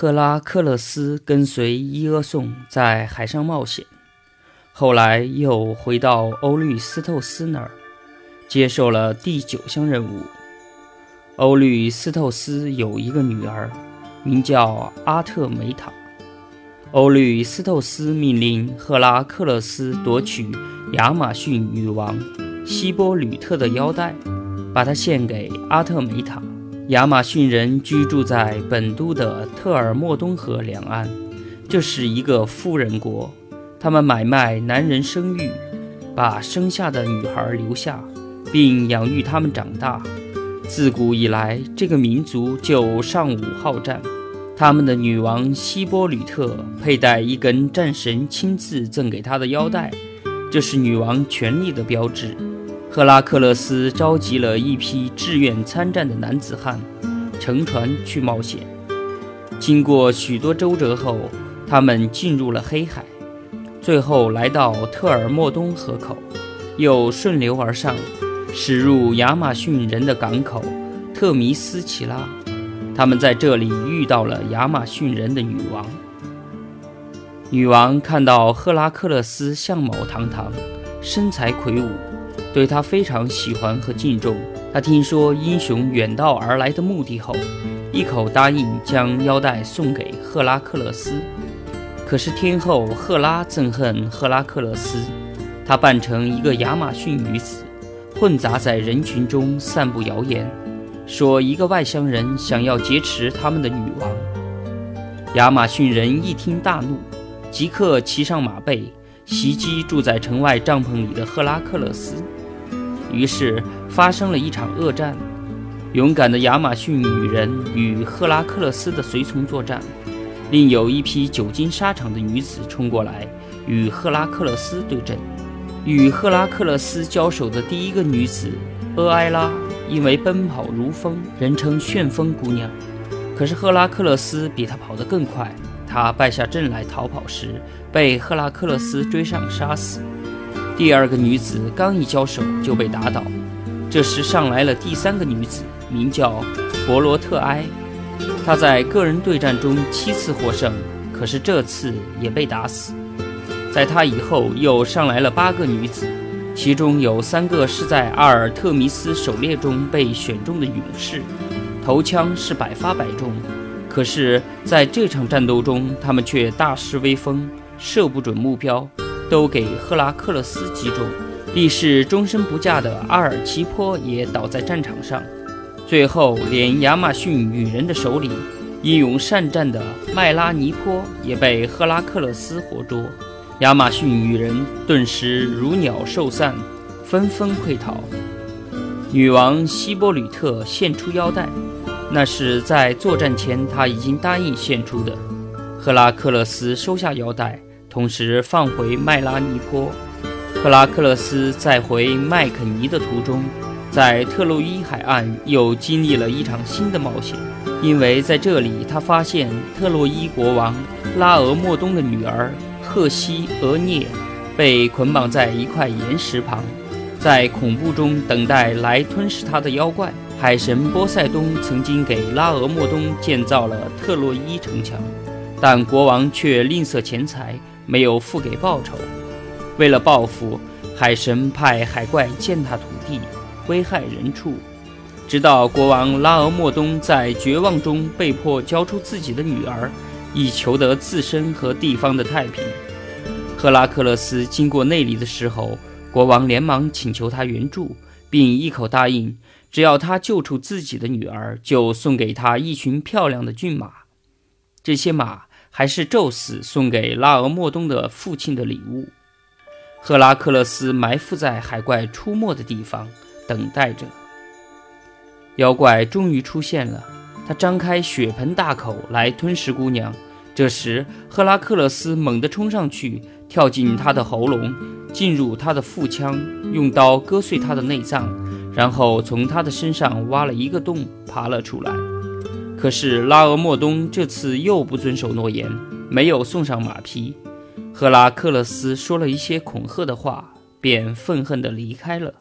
赫拉克勒斯跟随伊俄宋在海上冒险，后来又回到欧律斯透斯那儿，接受了第九项任务。欧律斯透斯有一个女儿，名叫阿特梅塔。欧律斯透斯命令赫拉克勒斯夺取亚马逊女王希波吕特的腰带，把它献给阿特梅塔。亚马逊人居住在本都的特尔莫东河两岸，这是一个富人国。他们买卖男人生育，把生下的女孩留下，并养育他们长大。自古以来，这个民族就尚武好战。他们的女王希波吕特佩戴一根战神亲自赠给她的腰带，这是女王权力的标志。赫拉克勒斯召集了一批志愿参战的男子汉，乘船去冒险。经过许多周折后，他们进入了黑海，最后来到特尔莫东河口，又顺流而上。驶入亚马逊人的港口特米斯奇拉，他们在这里遇到了亚马逊人的女王。女王看到赫拉克勒斯相貌堂堂，身材魁梧，对他非常喜欢和敬重。他听说英雄远道而来的目的后，一口答应将腰带送给赫拉克勒斯。可是天后赫拉憎恨赫拉克勒斯，她扮成一个亚马逊女子。混杂在人群中散布谣言，说一个外乡人想要劫持他们的女王。亚马逊人一听大怒，即刻骑上马背袭击住在城外帐篷里的赫拉克勒斯。于是发生了一场恶战。勇敢的亚马逊女人与赫拉克勒斯的随从作战，另有一批久经沙场的女子冲过来与赫拉克勒斯对阵。与赫拉克勒斯交手的第一个女子厄埃拉，因为奔跑如风，人称旋风姑娘。可是赫拉克勒斯比她跑得更快，他败下阵来逃跑时，被赫拉克勒斯追上杀死。第二个女子刚一交手就被打倒，这时上来了第三个女子，名叫博罗特埃。她在个人对战中七次获胜，可是这次也被打死。在她以后，又上来了八个女子，其中有三个是在阿尔特弥斯狩猎中被选中的勇士，头枪是百发百中。可是，在这场战斗中，他们却大失威风，射不准目标，都给赫拉克勒斯击中。历世终身不嫁的阿尔奇坡也倒在战场上。最后，连亚马逊女人的首领、英勇善战的麦拉尼坡也被赫拉克勒斯活捉。亚马逊女人顿时如鸟兽散，纷纷溃逃。女王希波吕特献出腰带，那是在作战前他已经答应献出的。赫拉克勒斯收下腰带，同时放回麦拉尼坡。赫拉克勒斯在回麦肯尼的途中，在特洛伊海岸又经历了一场新的冒险，因为在这里他发现特洛伊国王拉俄莫东的女儿。赫西俄涅被捆绑在一块岩石旁，在恐怖中等待来吞噬他的妖怪。海神波塞冬曾经给拉俄莫东建造了特洛伊城墙，但国王却吝啬钱财，没有付给报酬。为了报复，海神派海怪践踏土地，危害人畜，直到国王拉俄莫东在绝望中被迫交出自己的女儿。以求得自身和地方的太平。赫拉克勒斯经过那里的时候，国王连忙请求他援助，并一口答应，只要他救出自己的女儿，就送给他一群漂亮的骏马。这些马还是宙斯送给拉俄莫东的父亲的礼物。赫拉克勒斯埋伏在海怪出没的地方，等待着。妖怪终于出现了。他张开血盆大口来吞噬姑娘，这时赫拉克勒斯猛地冲上去，跳进他的喉咙，进入他的腹腔，用刀割碎他的内脏，然后从他的身上挖了一个洞，爬了出来。可是拉俄莫东这次又不遵守诺言，没有送上马匹。赫拉克勒斯说了一些恐吓的话，便愤恨地离开了。